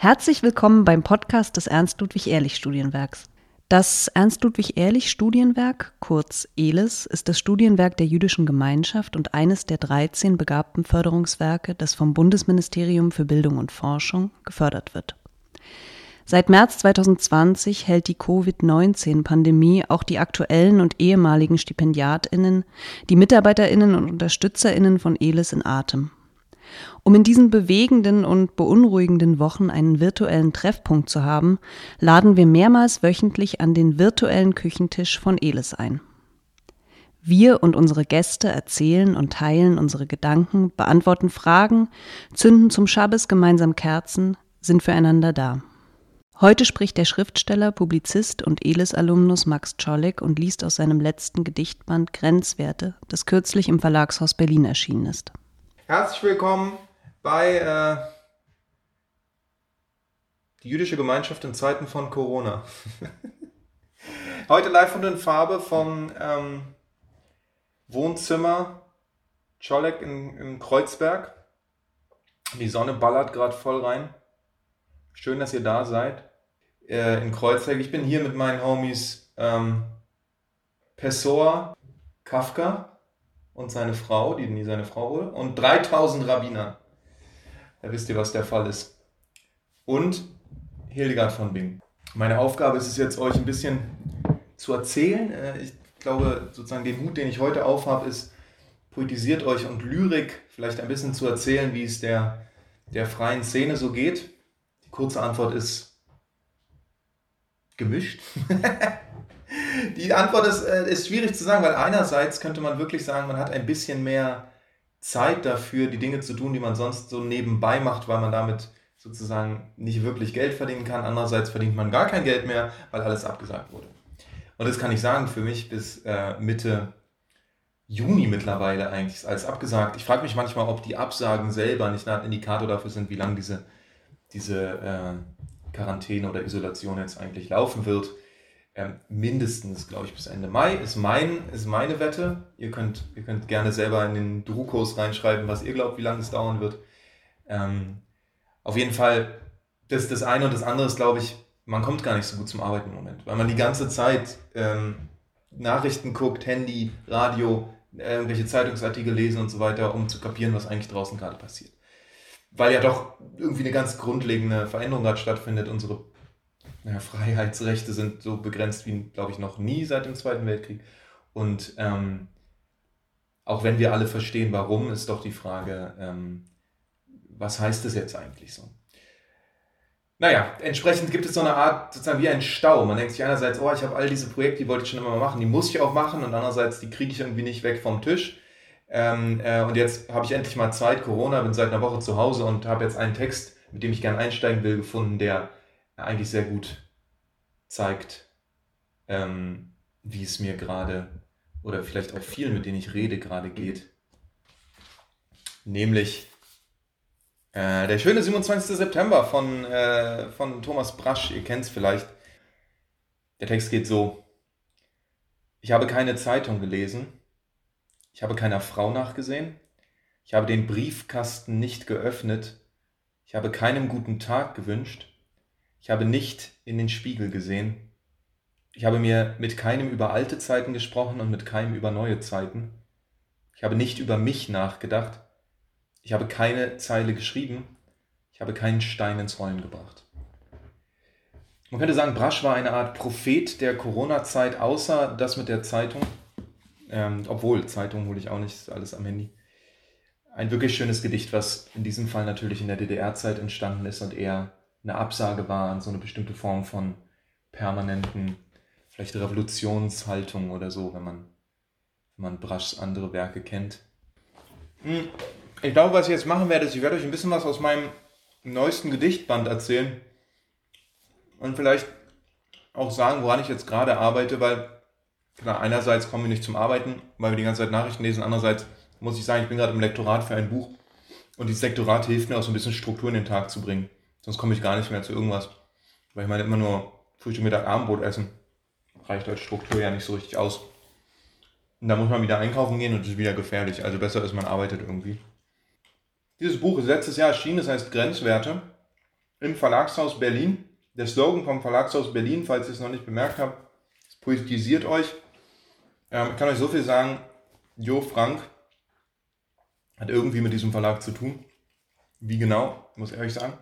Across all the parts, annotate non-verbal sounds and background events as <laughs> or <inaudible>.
Herzlich willkommen beim Podcast des Ernst-Ludwig-Ehrlich-Studienwerks. Das Ernst-Ludwig-Ehrlich-Studienwerk, kurz ELIS, ist das Studienwerk der jüdischen Gemeinschaft und eines der 13 begabten Förderungswerke, das vom Bundesministerium für Bildung und Forschung gefördert wird. Seit März 2020 hält die Covid-19-Pandemie auch die aktuellen und ehemaligen Stipendiatinnen, die Mitarbeiterinnen und Unterstützerinnen von ELIS in Atem. Um in diesen bewegenden und beunruhigenden Wochen einen virtuellen Treffpunkt zu haben, laden wir mehrmals wöchentlich an den virtuellen Küchentisch von Elis ein. Wir und unsere Gäste erzählen und teilen unsere Gedanken, beantworten Fragen, zünden zum Schabbes gemeinsam Kerzen, sind füreinander da. Heute spricht der Schriftsteller, Publizist und Elis-Alumnus Max Czolek und liest aus seinem letzten Gedichtband Grenzwerte, das kürzlich im Verlagshaus Berlin erschienen ist. Herzlich willkommen bei äh, die jüdische Gemeinschaft in Zeiten von Corona. <laughs> Heute live und in Farbe vom ähm, Wohnzimmer Czolek in, Kreuzberg. Die Sonne ballert gerade voll rein. Schön, dass ihr da seid. Äh, in Kreuzberg. Ich bin hier mit meinen Homies ähm, Pessoa, Kafka und seine Frau, die nie seine Frau wohl, und 3000 Rabbiner. Da wisst ihr, was der Fall ist. Und Hildegard von Bing. Meine Aufgabe ist es jetzt, euch ein bisschen zu erzählen. Äh, ich glaube, sozusagen den Hut, den ich heute aufhabe, ist, poetisiert euch und Lyrik vielleicht ein bisschen zu erzählen, wie es der, der freien Szene so geht. Die kurze Antwort ist gemischt. <laughs> Die Antwort ist, äh, ist schwierig zu sagen, weil einerseits könnte man wirklich sagen, man hat ein bisschen mehr Zeit dafür, die Dinge zu tun, die man sonst so nebenbei macht, weil man damit sozusagen nicht wirklich Geld verdienen kann. Andererseits verdient man gar kein Geld mehr, weil alles abgesagt wurde. Und das kann ich sagen, für mich bis äh, Mitte Juni mittlerweile eigentlich ist alles abgesagt. Ich frage mich manchmal, ob die Absagen selber nicht ein Indikator dafür sind, wie lange diese, diese äh, Quarantäne oder Isolation jetzt eigentlich laufen wird ähm, mindestens, glaube ich, bis Ende Mai ist, mein, ist meine Wette. Ihr könnt, ihr könnt gerne selber in den Drukos reinschreiben, was ihr glaubt, wie lange es dauern wird. Ähm, auf jeden Fall, das, das eine und das andere ist, glaube ich, man kommt gar nicht so gut zum Arbeiten im Moment, weil man die ganze Zeit ähm, Nachrichten guckt, Handy, Radio, irgendwelche Zeitungsartikel lesen und so weiter, um zu kapieren, was eigentlich draußen gerade passiert. Weil ja doch irgendwie eine ganz grundlegende Veränderung gerade stattfindet. Unsere ja, Freiheitsrechte sind so begrenzt wie, glaube ich, noch nie seit dem Zweiten Weltkrieg. Und ähm, auch wenn wir alle verstehen, warum, ist doch die Frage, ähm, was heißt das jetzt eigentlich so? Naja, entsprechend gibt es so eine Art, sozusagen wie ein Stau. Man denkt sich einerseits, oh, ich habe all diese Projekte, die wollte ich schon immer mal machen, die muss ich auch machen. Und andererseits, die kriege ich irgendwie nicht weg vom Tisch. Ähm, äh, und jetzt habe ich endlich mal Zeit, Corona, bin seit einer Woche zu Hause und habe jetzt einen Text, mit dem ich gerne einsteigen will, gefunden, der eigentlich sehr gut zeigt, ähm, wie es mir gerade oder vielleicht auch vielen, mit denen ich rede, gerade geht. Nämlich äh, der schöne 27. September von, äh, von Thomas Brasch, ihr kennt es vielleicht. Der Text geht so. Ich habe keine Zeitung gelesen. Ich habe keiner Frau nachgesehen. Ich habe den Briefkasten nicht geöffnet. Ich habe keinem guten Tag gewünscht. Ich habe nicht in den Spiegel gesehen. Ich habe mir mit keinem über alte Zeiten gesprochen und mit keinem über neue Zeiten. Ich habe nicht über mich nachgedacht. Ich habe keine Zeile geschrieben. Ich habe keinen Stein ins Rollen gebracht. Man könnte sagen, Brasch war eine Art Prophet der Corona-Zeit, außer das mit der Zeitung. Ähm, obwohl, Zeitung hole ich auch nicht, ist alles am Handy. Ein wirklich schönes Gedicht, was in diesem Fall natürlich in der DDR-Zeit entstanden ist und eher eine Absage war an so eine bestimmte Form von permanenten, vielleicht Revolutionshaltung oder so, wenn man, wenn man Braschs andere Werke kennt. Hm, ich glaube, was ich jetzt machen werde, ist, ich werde euch ein bisschen was aus meinem neuesten Gedichtband erzählen und vielleicht auch sagen, woran ich jetzt gerade arbeite, weil klar, einerseits kommen wir nicht zum Arbeiten, weil wir die ganze Zeit Nachrichten lesen, andererseits muss ich sagen, ich bin gerade im Lektorat für ein Buch und dieses Lektorat hilft mir auch so ein bisschen Struktur in den Tag zu bringen. Sonst komme ich gar nicht mehr zu irgendwas. Weil ich meine, immer nur Frühstück, Mittag, Abendbrot essen. Reicht als Struktur ja nicht so richtig aus. Und da muss man wieder einkaufen gehen und das ist wieder gefährlich. Also besser ist, man arbeitet irgendwie. Dieses Buch ist letztes Jahr erschienen, das heißt Grenzwerte. im Verlagshaus Berlin. Der Slogan vom Verlagshaus Berlin, falls ihr es noch nicht bemerkt habt, poetisiert euch. Ähm, ich kann euch so viel sagen, Jo Frank hat irgendwie mit diesem Verlag zu tun. Wie genau, muss ich ehrlich sagen.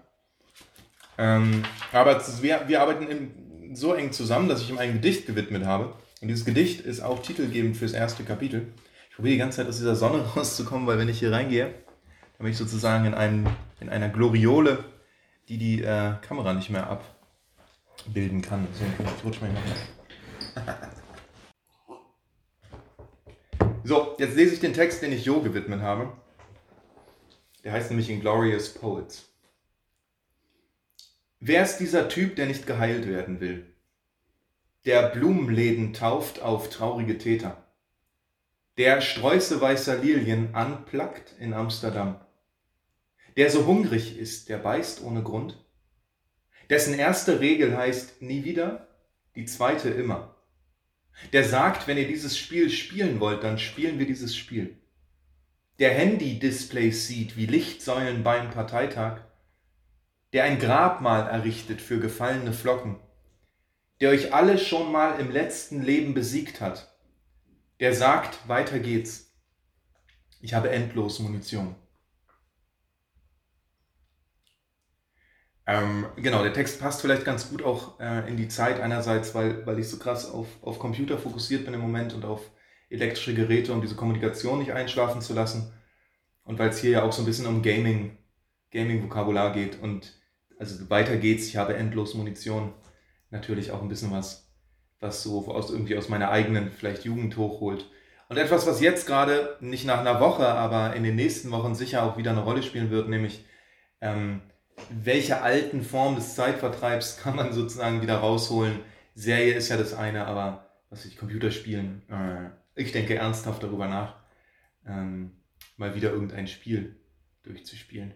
Ähm, aber wir, wir arbeiten in, so eng zusammen, dass ich ihm ein Gedicht gewidmet habe. Und dieses Gedicht ist auch titelgebend fürs erste Kapitel. Ich probiere die ganze Zeit aus dieser Sonne <laughs> rauszukommen, weil wenn ich hier reingehe, dann bin ich sozusagen in, einem, in einer Gloriole, die die äh, Kamera nicht mehr abbilden kann. So, ich rutsche mal So, jetzt lese ich den Text, den ich Jo gewidmet habe. Der heißt nämlich Inglorious Poets. Wer ist dieser Typ, der nicht geheilt werden will? Der Blumenläden tauft auf traurige Täter. Der Sträuße weißer Lilien anplackt in Amsterdam. Der so hungrig ist, der beißt ohne Grund. Dessen erste Regel heißt nie wieder, die zweite immer. Der sagt, wenn ihr dieses Spiel spielen wollt, dann spielen wir dieses Spiel. Der Handy-Displays sieht wie Lichtsäulen beim Parteitag. Der ein Grabmal errichtet für gefallene Flocken. Der euch alle schon mal im letzten Leben besiegt hat. Der sagt, weiter geht's. Ich habe endlos Munition. Ähm, genau, der Text passt vielleicht ganz gut auch äh, in die Zeit einerseits, weil, weil ich so krass auf, auf Computer fokussiert bin im Moment und auf elektrische Geräte, um diese Kommunikation nicht einschlafen zu lassen. Und weil es hier ja auch so ein bisschen um Gaming, Gaming-Vokabular geht. Und also weiter geht's, ich habe endlos Munition. Natürlich auch ein bisschen was, was so aus, irgendwie aus meiner eigenen vielleicht Jugend hochholt. Und etwas, was jetzt gerade nicht nach einer Woche, aber in den nächsten Wochen sicher auch wieder eine Rolle spielen wird, nämlich ähm, welche alten Formen des Zeitvertreibs kann man sozusagen wieder rausholen. Serie ist ja das eine, aber was ich Computerspielen, äh, ich denke ernsthaft darüber nach, ähm, mal wieder irgendein Spiel durchzuspielen.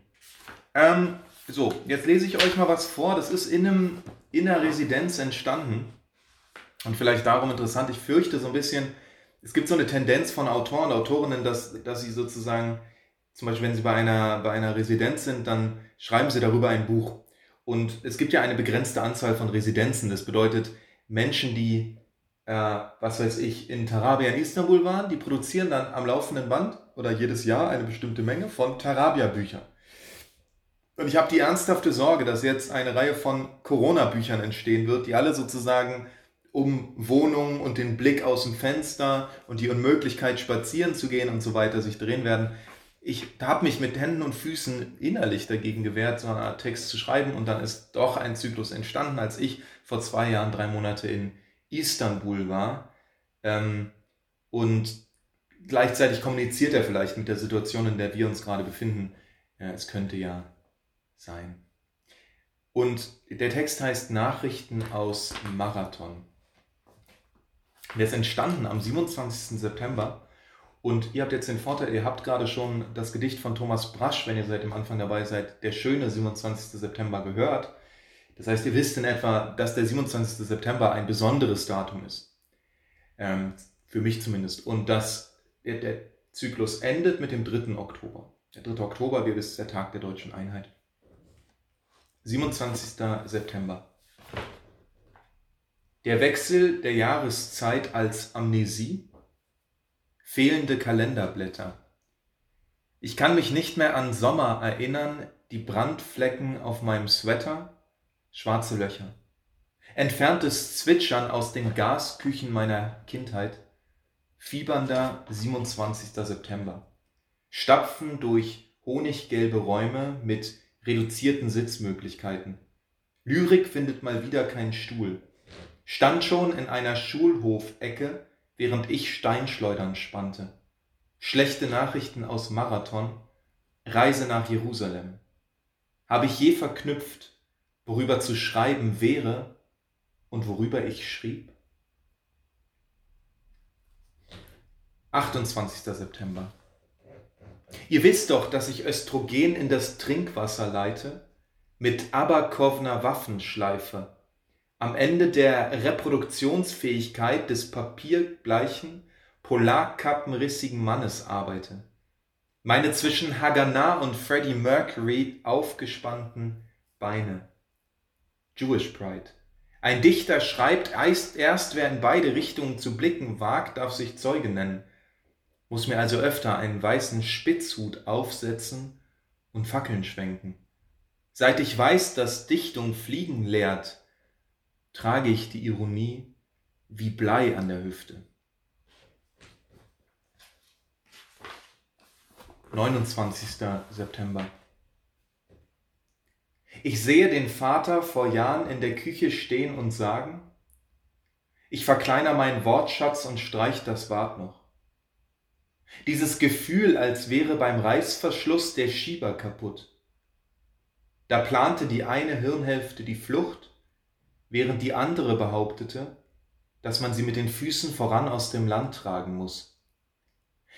Ähm, so, jetzt lese ich euch mal was vor. Das ist in, einem, in einer Residenz entstanden und vielleicht darum interessant. Ich fürchte so ein bisschen, es gibt so eine Tendenz von Autoren und Autorinnen, dass, dass sie sozusagen, zum Beispiel wenn sie bei einer, bei einer Residenz sind, dann schreiben Sie darüber ein Buch. Und es gibt ja eine begrenzte Anzahl von Residenzen. Das bedeutet, Menschen, die, äh, was weiß ich, in Tarabia in Istanbul waren, die produzieren dann am laufenden Band oder jedes Jahr eine bestimmte Menge von Tarabia-Büchern. Und ich habe die ernsthafte Sorge, dass jetzt eine Reihe von Corona-Büchern entstehen wird, die alle sozusagen um Wohnungen und den Blick aus dem Fenster und die Unmöglichkeit, spazieren zu gehen und so weiter sich drehen werden ich habe mich mit Händen und Füßen innerlich dagegen gewehrt, so eine Art Text zu schreiben. Und dann ist doch ein Zyklus entstanden, als ich vor zwei Jahren drei Monate in Istanbul war. Ähm, und gleichzeitig kommuniziert er vielleicht mit der Situation, in der wir uns gerade befinden. Ja, es könnte ja sein. Und der Text heißt Nachrichten aus Marathon. Der ist entstanden am 27. September und ihr habt jetzt den Vorteil, ihr habt gerade schon das Gedicht von Thomas Brasch, wenn ihr seit dem Anfang dabei seid, der schöne 27. September gehört. Das heißt, ihr wisst in etwa, dass der 27. September ein besonderes Datum ist. Ähm, für mich zumindest. Und dass der, der Zyklus endet mit dem 3. Oktober. Der 3. Oktober, wie wisst, ist der Tag der deutschen Einheit. 27. September. Der Wechsel der Jahreszeit als Amnesie fehlende Kalenderblätter. Ich kann mich nicht mehr an Sommer erinnern, die Brandflecken auf meinem Sweater, schwarze Löcher. Entferntes Zwitschern aus den Gasküchen meiner Kindheit, fiebernder 27. September. Stapfen durch honiggelbe Räume mit reduzierten Sitzmöglichkeiten. Lyrik findet mal wieder keinen Stuhl. Stand schon in einer Schulhofecke während ich Steinschleudern spannte. Schlechte Nachrichten aus Marathon, Reise nach Jerusalem. Habe ich je verknüpft, worüber zu schreiben wäre und worüber ich schrieb? 28. September. Ihr wisst doch, dass ich Östrogen in das Trinkwasser leite, mit Aberkovner Waffenschleife am Ende der Reproduktionsfähigkeit des papierbleichen, polarkappenrissigen Mannes arbeite. Meine zwischen Haganah und Freddie Mercury aufgespannten Beine. Jewish Pride. Ein Dichter schreibt, erst wer in beide Richtungen zu blicken wagt, darf sich Zeuge nennen, muss mir also öfter einen weißen Spitzhut aufsetzen und Fackeln schwenken. Seit ich weiß, dass Dichtung Fliegen lehrt, trage ich die Ironie wie Blei an der Hüfte. 29. September. Ich sehe den Vater vor Jahren in der Küche stehen und sagen, ich verkleiner meinen Wortschatz und streich das Wort noch. Dieses Gefühl, als wäre beim Reißverschluss der Schieber kaputt. Da plante die eine Hirnhälfte die Flucht, während die andere behauptete, dass man sie mit den Füßen voran aus dem Land tragen muss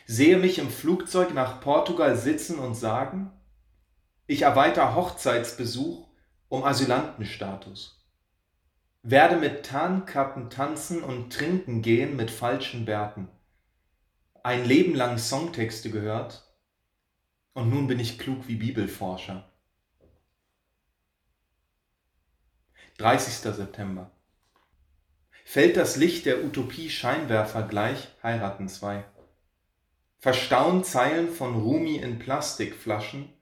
sehe mich im Flugzeug nach Portugal sitzen und sagen, ich erweitere Hochzeitsbesuch um Asylantenstatus. Werde mit Tarnkappen tanzen und trinken gehen mit falschen Bärten. Ein Leben lang Songtexte gehört und nun bin ich klug wie Bibelforscher. 30. September. Fällt das Licht der Utopie Scheinwerfer gleich, heiraten zwei. Verstauen Zeilen von Rumi in Plastikflaschen,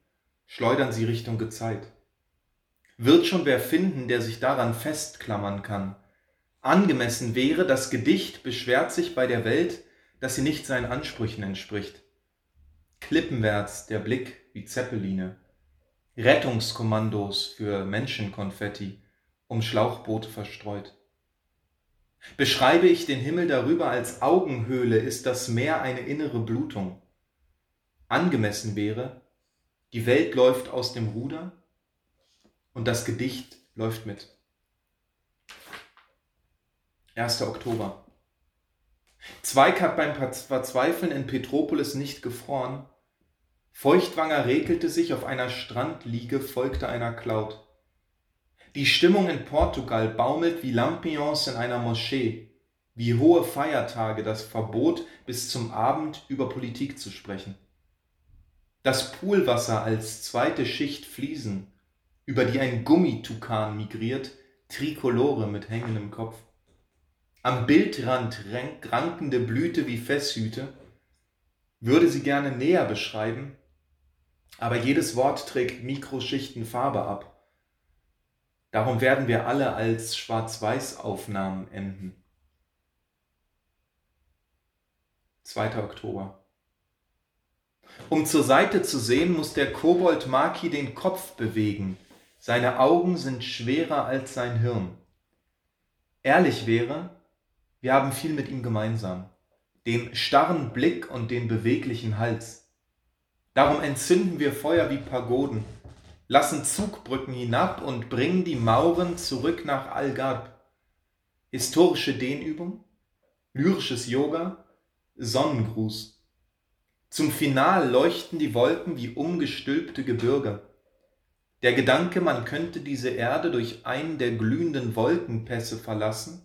schleudern sie Richtung Gezeit. Wird schon wer finden, der sich daran festklammern kann. Angemessen wäre, das Gedicht beschwert sich bei der Welt, dass sie nicht seinen Ansprüchen entspricht. Klippenwärts der Blick wie Zeppeline, Rettungskommandos für Menschenkonfetti, um Schlauchboote verstreut. Beschreibe ich den Himmel darüber als Augenhöhle, ist das Meer eine innere Blutung. Angemessen wäre, die Welt läuft aus dem Ruder und das Gedicht läuft mit. 1. Oktober. Zweig hat beim Verzweifeln in Petropolis nicht gefroren. Feuchtwanger regelte sich auf einer Strandliege, folgte einer Cloud. Die Stimmung in Portugal baumelt wie Lampions in einer Moschee, wie hohe Feiertage das Verbot, bis zum Abend über Politik zu sprechen. Das Poolwasser als zweite Schicht Fliesen, über die ein Gummitukan migriert, Trikolore mit hängendem Kopf. Am Bildrand rankende Blüte wie Fesshüte, würde sie gerne näher beschreiben, aber jedes Wort trägt Mikroschichten Farbe ab. Darum werden wir alle als Schwarz-Weiß-Aufnahmen enden. 2. Oktober. Um zur Seite zu sehen, muss der Kobold Maki den Kopf bewegen. Seine Augen sind schwerer als sein Hirn. Ehrlich wäre, wir haben viel mit ihm gemeinsam. Den starren Blick und den beweglichen Hals. Darum entzünden wir Feuer wie Pagoden lassen Zugbrücken hinab und bringen die Mauren zurück nach Al-Ghab. Historische Dehnübung, lyrisches Yoga, Sonnengruß. Zum Final leuchten die Wolken wie umgestülpte Gebirge. Der Gedanke, man könnte diese Erde durch einen der glühenden Wolkenpässe verlassen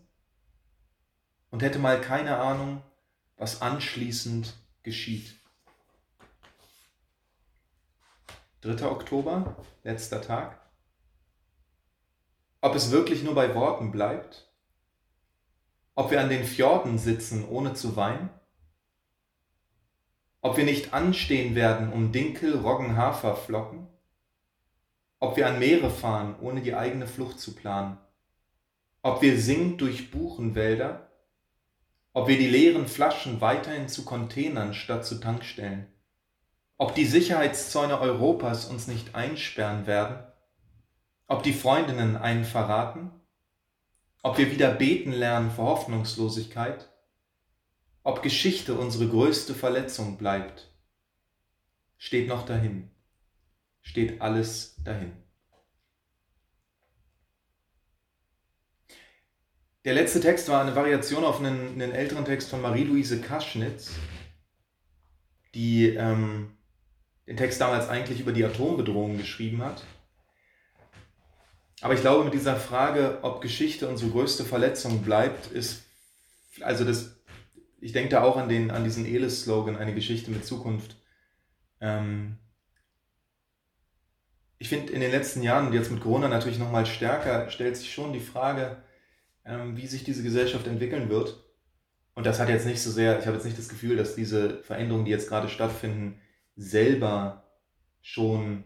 und hätte mal keine Ahnung, was anschließend geschieht. 3. Oktober, letzter Tag. Ob es wirklich nur bei Worten bleibt? Ob wir an den Fjorden sitzen, ohne zu weinen? Ob wir nicht anstehen werden, um Dinkel, Roggen, Hafer, Flocken? Ob wir an Meere fahren, ohne die eigene Flucht zu planen? Ob wir singend durch Buchenwälder? Ob wir die leeren Flaschen weiterhin zu Containern statt zu Tankstellen? ob die Sicherheitszäune Europas uns nicht einsperren werden, ob die Freundinnen einen verraten, ob wir wieder beten lernen vor Hoffnungslosigkeit, ob Geschichte unsere größte Verletzung bleibt, steht noch dahin, steht alles dahin. Der letzte Text war eine Variation auf einen, einen älteren Text von Marie-Louise Kaschnitz, die ähm, den Text damals eigentlich über die Atombedrohung geschrieben hat. Aber ich glaube, mit dieser Frage, ob Geschichte unsere größte Verletzung bleibt, ist, also das, ich denke da auch an, den, an diesen Elis-Slogan, eine Geschichte mit Zukunft. Ähm, ich finde, in den letzten Jahren und jetzt mit Corona natürlich nochmal stärker, stellt sich schon die Frage, ähm, wie sich diese Gesellschaft entwickeln wird. Und das hat jetzt nicht so sehr, ich habe jetzt nicht das Gefühl, dass diese Veränderungen, die jetzt gerade stattfinden, selber schon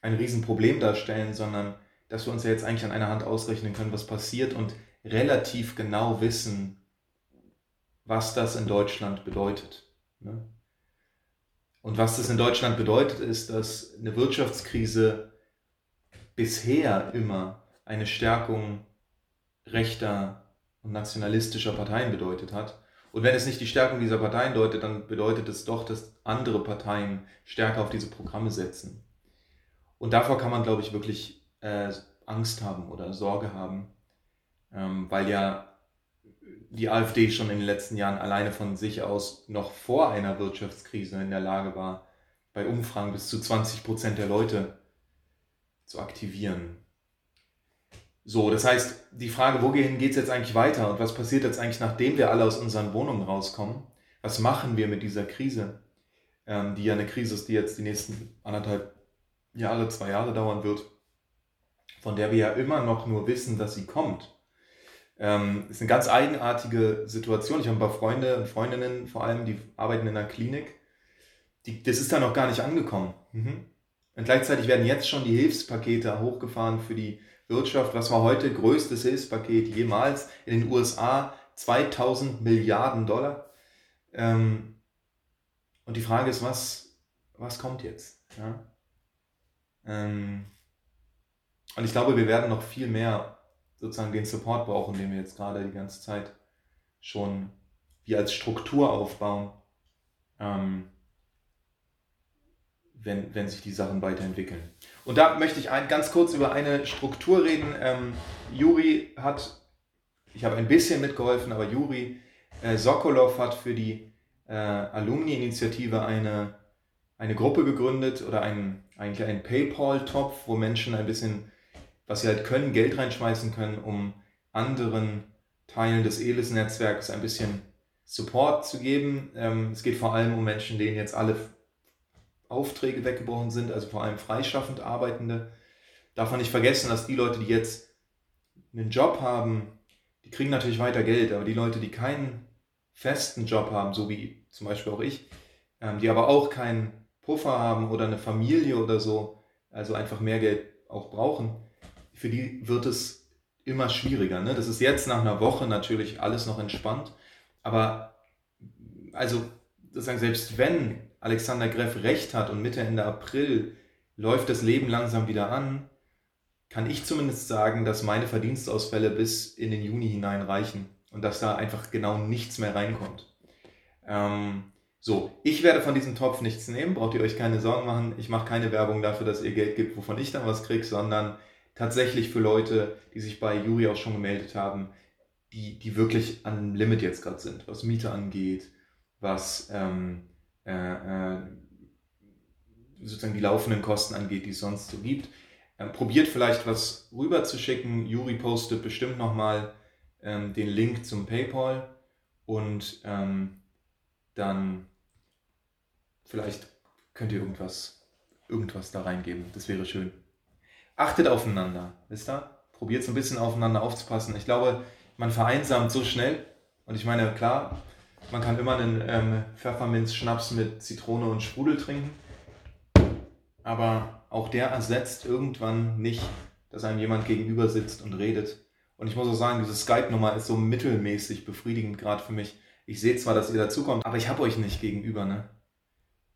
ein Riesenproblem darstellen, sondern dass wir uns ja jetzt eigentlich an einer Hand ausrechnen können, was passiert und relativ genau wissen, was das in Deutschland bedeutet. Ne? Und was das in Deutschland bedeutet, ist, dass eine Wirtschaftskrise bisher immer eine Stärkung rechter und nationalistischer Parteien bedeutet hat. Und wenn es nicht die Stärkung dieser Parteien deutet, dann bedeutet es doch, dass andere Parteien stärker auf diese Programme setzen. Und davor kann man, glaube ich, wirklich äh, Angst haben oder Sorge haben, ähm, weil ja die AfD schon in den letzten Jahren alleine von sich aus noch vor einer Wirtschaftskrise in der Lage war, bei Umfragen bis zu 20 Prozent der Leute zu aktivieren. So, das heißt, die Frage, wohin geht es jetzt eigentlich weiter und was passiert jetzt eigentlich, nachdem wir alle aus unseren Wohnungen rauskommen? Was machen wir mit dieser Krise, ähm, die ja eine Krise ist, die jetzt die nächsten anderthalb Jahre, zwei Jahre dauern wird, von der wir ja immer noch nur wissen, dass sie kommt. Ähm, ist eine ganz eigenartige Situation. Ich habe ein paar Freunde und Freundinnen vor allem, die arbeiten in einer Klinik. Die, das ist da noch gar nicht angekommen. Mhm. Und gleichzeitig werden jetzt schon die Hilfspakete hochgefahren für die Wirtschaft. Was war heute größtes Hilfspaket jemals in den USA? 2000 Milliarden Dollar. Ähm, und die Frage ist, was, was kommt jetzt? Ja? Ähm, und ich glaube, wir werden noch viel mehr sozusagen den Support brauchen, den wir jetzt gerade die ganze Zeit schon wie als Struktur aufbauen, ähm, wenn, wenn sich die Sachen weiterentwickeln. Und da möchte ich ein, ganz kurz über eine Struktur reden. Ähm, Juri hat, ich habe ein bisschen mitgeholfen, aber Juri äh, Sokolov hat für die äh, Alumni-Initiative eine, eine Gruppe gegründet oder ein, eigentlich einen PayPal-Topf, wo Menschen ein bisschen, was sie halt können, Geld reinschmeißen können, um anderen Teilen des ELIS-Netzwerks ein bisschen Support zu geben. Ähm, es geht vor allem um Menschen, denen jetzt alle Aufträge weggebrochen sind, also vor allem freischaffend Arbeitende. Darf man nicht vergessen, dass die Leute, die jetzt einen Job haben, die kriegen natürlich weiter Geld, aber die Leute, die keinen festen Job haben, so wie zum Beispiel auch ich, ähm, die aber auch keinen Puffer haben oder eine Familie oder so, also einfach mehr Geld auch brauchen, für die wird es immer schwieriger. Ne? Das ist jetzt nach einer Woche natürlich alles noch entspannt, aber also sozusagen selbst wenn Alexander Greff recht hat und Mitte, Ende April läuft das Leben langsam wieder an, kann ich zumindest sagen, dass meine Verdienstausfälle bis in den Juni hinein reichen und dass da einfach genau nichts mehr reinkommt. Ähm, so, ich werde von diesem Topf nichts nehmen, braucht ihr euch keine Sorgen machen. Ich mache keine Werbung dafür, dass ihr Geld gibt, wovon ich dann was kriege, sondern tatsächlich für Leute, die sich bei Juri auch schon gemeldet haben, die, die wirklich am Limit jetzt gerade sind, was Miete angeht, was ähm, äh, äh, sozusagen die laufenden Kosten angeht, die es sonst so gibt. Ähm, probiert vielleicht was rüber zu schicken. Juri postet bestimmt nochmal ähm, den Link zum PayPal und ähm, dann vielleicht könnt ihr irgendwas, irgendwas da reingeben. Das wäre schön. Achtet aufeinander, wisst ihr? Probiert so ein bisschen aufeinander aufzupassen. Ich glaube, man vereinsamt so schnell. Und ich meine, klar, man kann immer einen ähm, Pfefferminz-Schnaps mit Zitrone und Sprudel trinken. Aber auch der ersetzt irgendwann nicht, dass einem jemand gegenüber sitzt und redet. Und ich muss auch sagen, diese Skype-Nummer ist so mittelmäßig befriedigend gerade für mich. Ich sehe zwar, dass ihr dazukommt, aber ich habe euch nicht gegenüber, ne?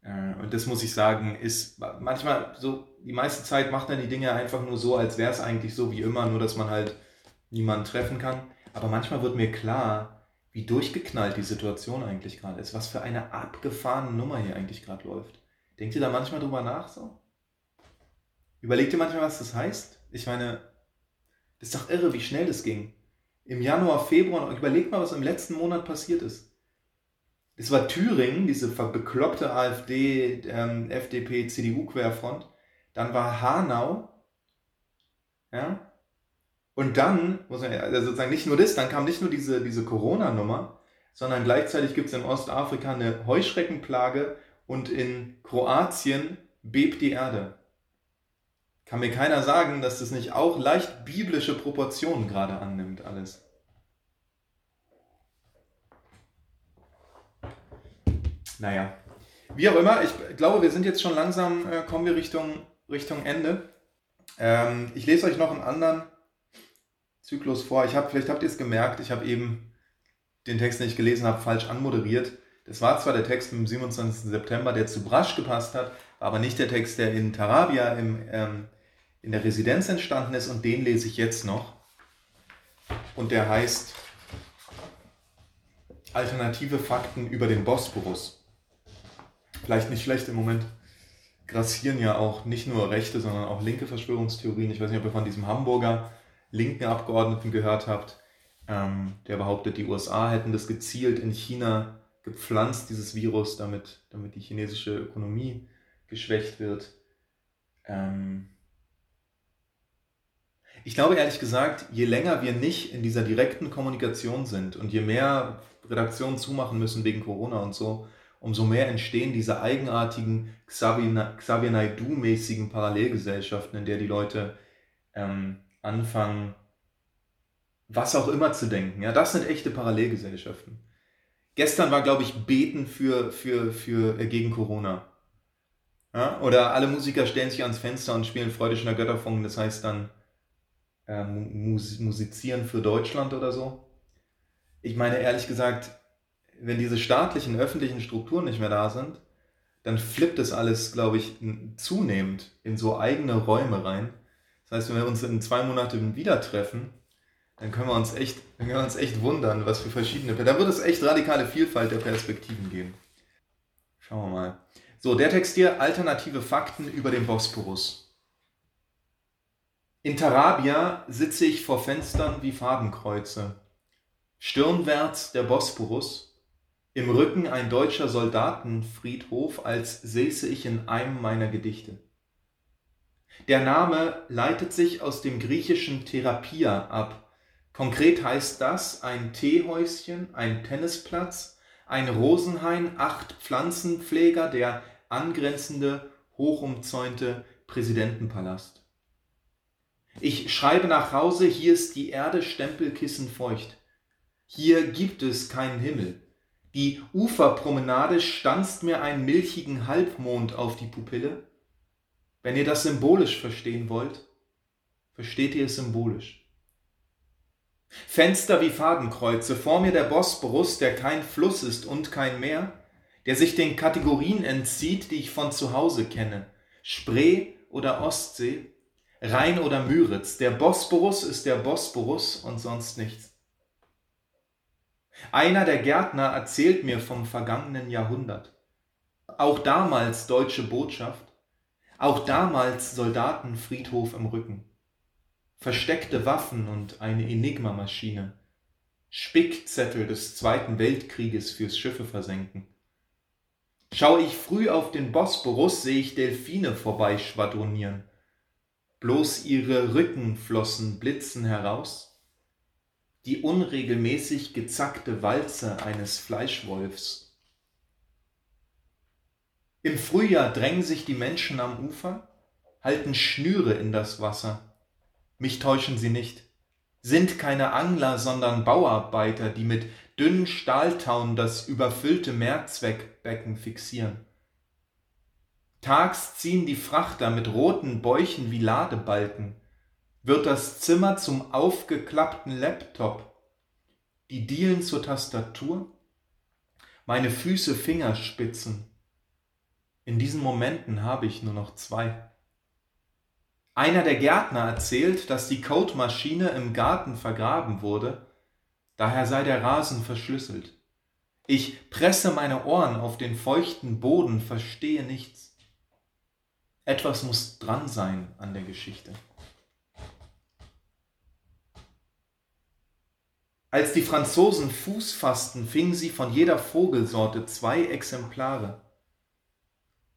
Äh, und das muss ich sagen, ist manchmal so, die meiste Zeit macht er die Dinge einfach nur so, als wäre es eigentlich so wie immer, nur dass man halt niemanden treffen kann. Aber manchmal wird mir klar, wie durchgeknallt die Situation eigentlich gerade ist, was für eine abgefahrene Nummer hier eigentlich gerade läuft. Denkt ihr da manchmal drüber nach so? Überlegt ihr manchmal, was das heißt? Ich meine, das ist doch irre, wie schnell das ging. Im Januar, Februar, überlegt mal, was im letzten Monat passiert ist. Es war Thüringen, diese bekloppte AfD, ähm, FDP, CDU-Querfront. Dann war Hanau. Ja, und dann, muss man also sozusagen nicht nur das, dann kam nicht nur diese, diese Corona-Nummer, sondern gleichzeitig gibt es in Ostafrika eine Heuschreckenplage und in Kroatien bebt die Erde. kann mir keiner sagen, dass das nicht auch leicht biblische Proportionen gerade annimmt, alles. Naja, wie auch immer, ich glaube, wir sind jetzt schon langsam, äh, kommen wir Richtung, Richtung Ende. Ähm, ich lese euch noch einen anderen Zyklus vor. Ich hab, vielleicht habt ihr es gemerkt, ich habe eben den Text, den ich gelesen habe, falsch anmoderiert. Das war zwar der Text vom 27. September, der zu Brasch gepasst hat, aber nicht der Text, der in Tarabia im, ähm, in der Residenz entstanden ist und den lese ich jetzt noch. Und der heißt Alternative Fakten über den Bosporus vielleicht nicht schlecht im Moment grassieren ja auch nicht nur rechte, sondern auch linke Verschwörungstheorien. Ich weiß nicht, ob ihr von diesem Hamburger linken Abgeordneten gehört habt, ähm, der behauptet, die USA hätten das gezielt in China gepflanzt, dieses Virus, damit, damit die chinesische Ökonomie geschwächt wird. Ähm ich glaube ehrlich gesagt, je länger wir nicht in dieser direkten Kommunikation sind und je mehr Redaktionen zumachen müssen wegen Corona und so, umso mehr entstehen diese eigenartigen Xavier Naidu-mäßigen Parallelgesellschaften, in der die Leute ähm, anfangen, was auch immer zu denken. Ja, das sind echte Parallelgesellschaften. Gestern war, glaube ich, Beten für, für, für, äh, gegen Corona. Ja? Oder alle Musiker stellen sich ans Fenster und spielen Freude schöner Götterfunken, das heißt dann äh, musizieren für Deutschland oder so. Ich meine, ehrlich gesagt, wenn diese staatlichen, öffentlichen Strukturen nicht mehr da sind, dann flippt es alles, glaube ich, zunehmend in so eigene Räume rein. Das heißt, wenn wir uns in zwei Monaten wieder treffen, dann können wir uns echt, können wir uns echt wundern, was für verschiedene. Da wird es echt radikale Vielfalt der Perspektiven geben. Schauen wir mal. So, der Text hier, alternative Fakten über den Bosporus. In Tarabia sitze ich vor Fenstern wie Fadenkreuze. Stirnwärts der Bosporus, im Rücken ein deutscher Soldatenfriedhof, als säße ich in einem meiner Gedichte. Der Name leitet sich aus dem griechischen Therapia ab. Konkret heißt das ein Teehäuschen, ein Tennisplatz, ein Rosenhain, acht Pflanzenpfleger, der angrenzende, hochumzäunte Präsidentenpalast. Ich schreibe nach Hause, hier ist die Erde Stempelkissen feucht. Hier gibt es keinen Himmel. Die Uferpromenade stanzt mir einen milchigen Halbmond auf die Pupille. Wenn ihr das symbolisch verstehen wollt, versteht ihr es symbolisch. Fenster wie Fadenkreuze, vor mir der Bosporus, der kein Fluss ist und kein Meer, der sich den Kategorien entzieht, die ich von zu Hause kenne. Spree oder Ostsee, Rhein oder Müritz. Der Bosporus ist der Bosporus und sonst nichts. Einer der Gärtner erzählt mir vom vergangenen Jahrhundert. Auch damals deutsche Botschaft, auch damals Soldatenfriedhof im Rücken. Versteckte Waffen und eine Enigma-Maschine. Spickzettel des Zweiten Weltkrieges fürs Schiffe versenken. Schaue ich früh auf den Bosporus, sehe ich Delfine vorbeischwadronieren. Bloß ihre Rückenflossen blitzen heraus die unregelmäßig gezackte Walze eines Fleischwolfs. Im Frühjahr drängen sich die Menschen am Ufer, halten Schnüre in das Wasser. Mich täuschen sie nicht, sind keine Angler, sondern Bauarbeiter, die mit dünnen Stahltauen das überfüllte Mehrzweckbecken fixieren. Tags ziehen die Frachter mit roten Bäuchen wie Ladebalken wird das Zimmer zum aufgeklappten Laptop, die Dielen zur Tastatur, meine Füße Fingerspitzen. In diesen Momenten habe ich nur noch zwei. Einer der Gärtner erzählt, dass die Codemaschine im Garten vergraben wurde, daher sei der Rasen verschlüsselt. Ich presse meine Ohren auf den feuchten Boden, verstehe nichts. Etwas muss dran sein an der Geschichte. Als die Franzosen Fuß fassten, fingen sie von jeder Vogelsorte zwei Exemplare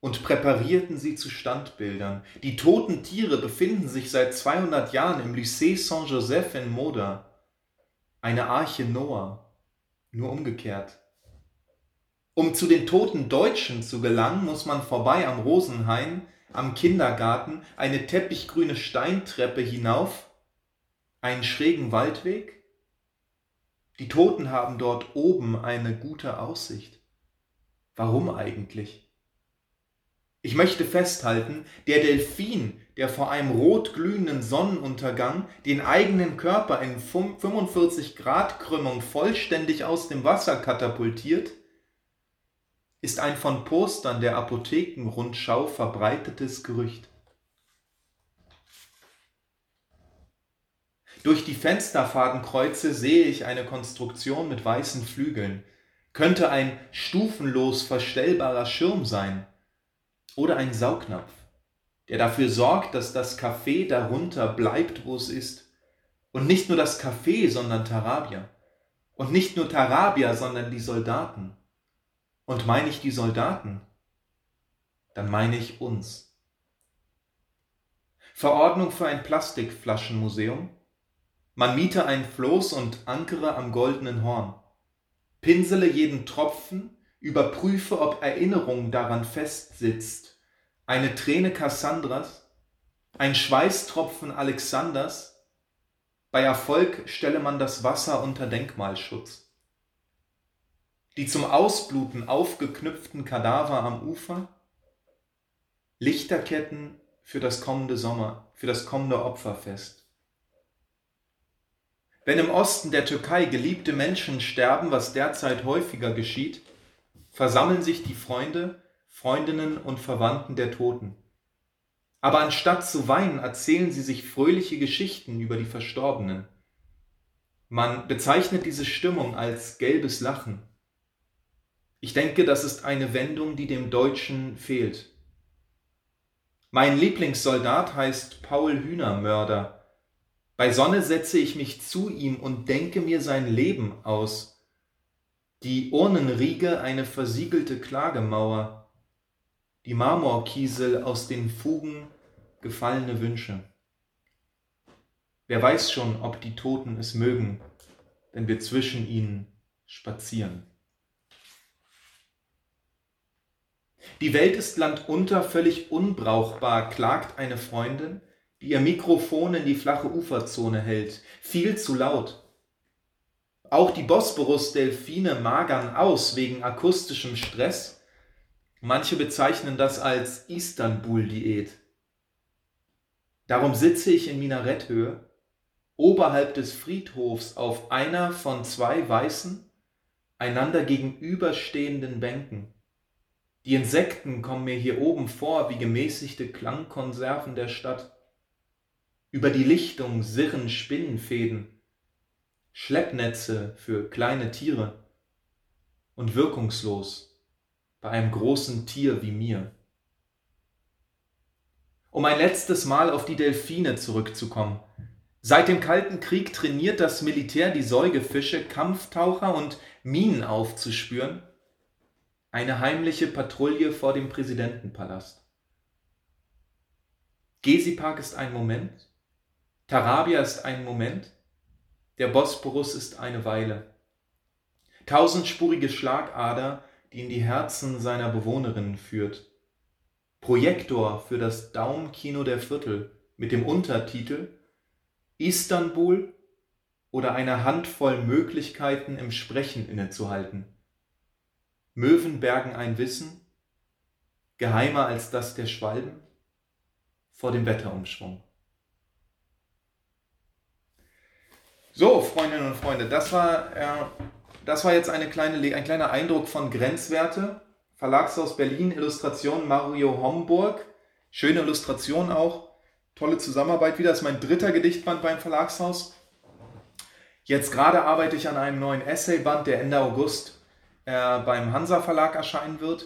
und präparierten sie zu Standbildern. Die toten Tiere befinden sich seit 200 Jahren im Lycée Saint-Joseph in Moda. Eine Arche Noah, nur umgekehrt. Um zu den toten Deutschen zu gelangen, muss man vorbei am Rosenhain am Kindergarten, eine teppichgrüne Steintreppe hinauf, einen schrägen Waldweg? Die Toten haben dort oben eine gute Aussicht. Warum eigentlich? Ich möchte festhalten, der Delfin, der vor einem rot glühenden Sonnenuntergang den eigenen Körper in 45 Grad Krümmung vollständig aus dem Wasser katapultiert, ist ein von Postern der Apothekenrundschau verbreitetes Gerücht. Durch die Fensterfadenkreuze sehe ich eine Konstruktion mit weißen Flügeln. Könnte ein stufenlos verstellbarer Schirm sein oder ein Saugnapf, der dafür sorgt, dass das Café darunter bleibt, wo es ist. Und nicht nur das Café, sondern Tarabia. Und nicht nur Tarabia, sondern die Soldaten. Und meine ich die Soldaten, dann meine ich uns. Verordnung für ein Plastikflaschenmuseum. Man miete ein Floß und ankere am goldenen Horn. Pinsele jeden Tropfen, überprüfe, ob Erinnerung daran festsitzt. Eine Träne Kassandras, ein Schweißtropfen Alexanders. Bei Erfolg stelle man das Wasser unter Denkmalschutz. Die zum Ausbluten aufgeknüpften Kadaver am Ufer, Lichterketten für das kommende Sommer, für das kommende Opferfest. Wenn im Osten der Türkei geliebte Menschen sterben, was derzeit häufiger geschieht, versammeln sich die Freunde, Freundinnen und Verwandten der Toten. Aber anstatt zu weinen, erzählen sie sich fröhliche Geschichten über die Verstorbenen. Man bezeichnet diese Stimmung als gelbes Lachen. Ich denke, das ist eine Wendung, die dem Deutschen fehlt. Mein Lieblingssoldat heißt Paul Hühnermörder bei Sonne setze ich mich zu ihm und denke mir sein Leben aus. Die Urnenriege eine versiegelte Klagemauer, die Marmorkiesel aus den Fugen gefallene Wünsche. Wer weiß schon, ob die Toten es mögen, wenn wir zwischen ihnen spazieren. Die Welt ist landunter völlig unbrauchbar, klagt eine Freundin, die ihr Mikrofon in die flache Uferzone hält. Viel zu laut. Auch die Bosporus-Delfine magern aus wegen akustischem Stress. Manche bezeichnen das als Istanbul-Diät. Darum sitze ich in Minaretthöhe, oberhalb des Friedhofs auf einer von zwei weißen, einander gegenüberstehenden Bänken. Die Insekten kommen mir hier oben vor wie gemäßigte Klangkonserven der Stadt. Über die Lichtung sirren Spinnenfäden, Schleppnetze für kleine Tiere und wirkungslos bei einem großen Tier wie mir. Um ein letztes Mal auf die Delfine zurückzukommen. Seit dem Kalten Krieg trainiert das Militär die Säugefische, Kampftaucher und Minen aufzuspüren. Eine heimliche Patrouille vor dem Präsidentenpalast. Gezi-Park ist ein Moment, Tarabia ist ein Moment, der Bosporus ist eine Weile. Tausendspurige Schlagader, die in die Herzen seiner Bewohnerinnen führt. Projektor für das Daumenkino der Viertel mit dem Untertitel Istanbul oder eine Handvoll Möglichkeiten im Sprechen innezuhalten. Möwen bergen ein Wissen, geheimer als das der Schwalben, vor dem Wetterumschwung. So, Freundinnen und Freunde, das war, äh, das war jetzt eine kleine, ein kleiner Eindruck von Grenzwerte. Verlagshaus Berlin, Illustration Mario Homburg. Schöne Illustration auch. Tolle Zusammenarbeit wieder. Das ist mein dritter Gedichtband beim Verlagshaus. Jetzt gerade arbeite ich an einem neuen Essayband, der Ende August äh, beim Hansa Verlag erscheinen wird.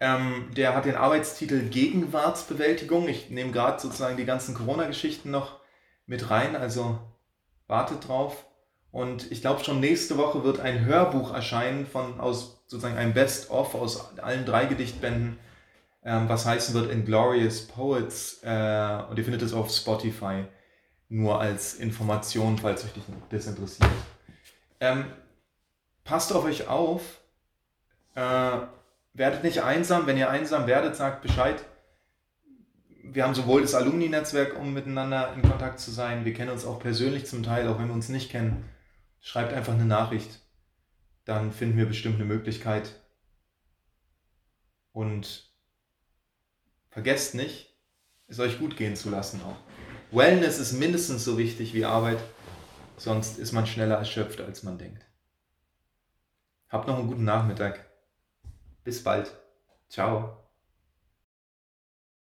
Ähm, der hat den Arbeitstitel Gegenwartsbewältigung. Ich nehme gerade sozusagen die ganzen Corona-Geschichten noch mit rein. Also wartet drauf. Und ich glaube, schon nächste Woche wird ein Hörbuch erscheinen von aus sozusagen einem Best-of aus allen drei Gedichtbänden, ähm, was heißen wird Inglorious Poets. Äh, und ihr findet es auf Spotify nur als Information, falls euch das interessiert. Ähm, passt auf euch auf. Äh, werdet nicht einsam. Wenn ihr einsam werdet, sagt Bescheid. Wir haben sowohl das Alumni-Netzwerk, um miteinander in Kontakt zu sein. Wir kennen uns auch persönlich zum Teil, auch wenn wir uns nicht kennen. Schreibt einfach eine Nachricht. Dann finden wir bestimmt eine Möglichkeit. Und vergesst nicht, es euch gut gehen zu lassen auch. Wellness ist mindestens so wichtig wie Arbeit, sonst ist man schneller erschöpft, als man denkt. Habt noch einen guten Nachmittag. Bis bald. Ciao.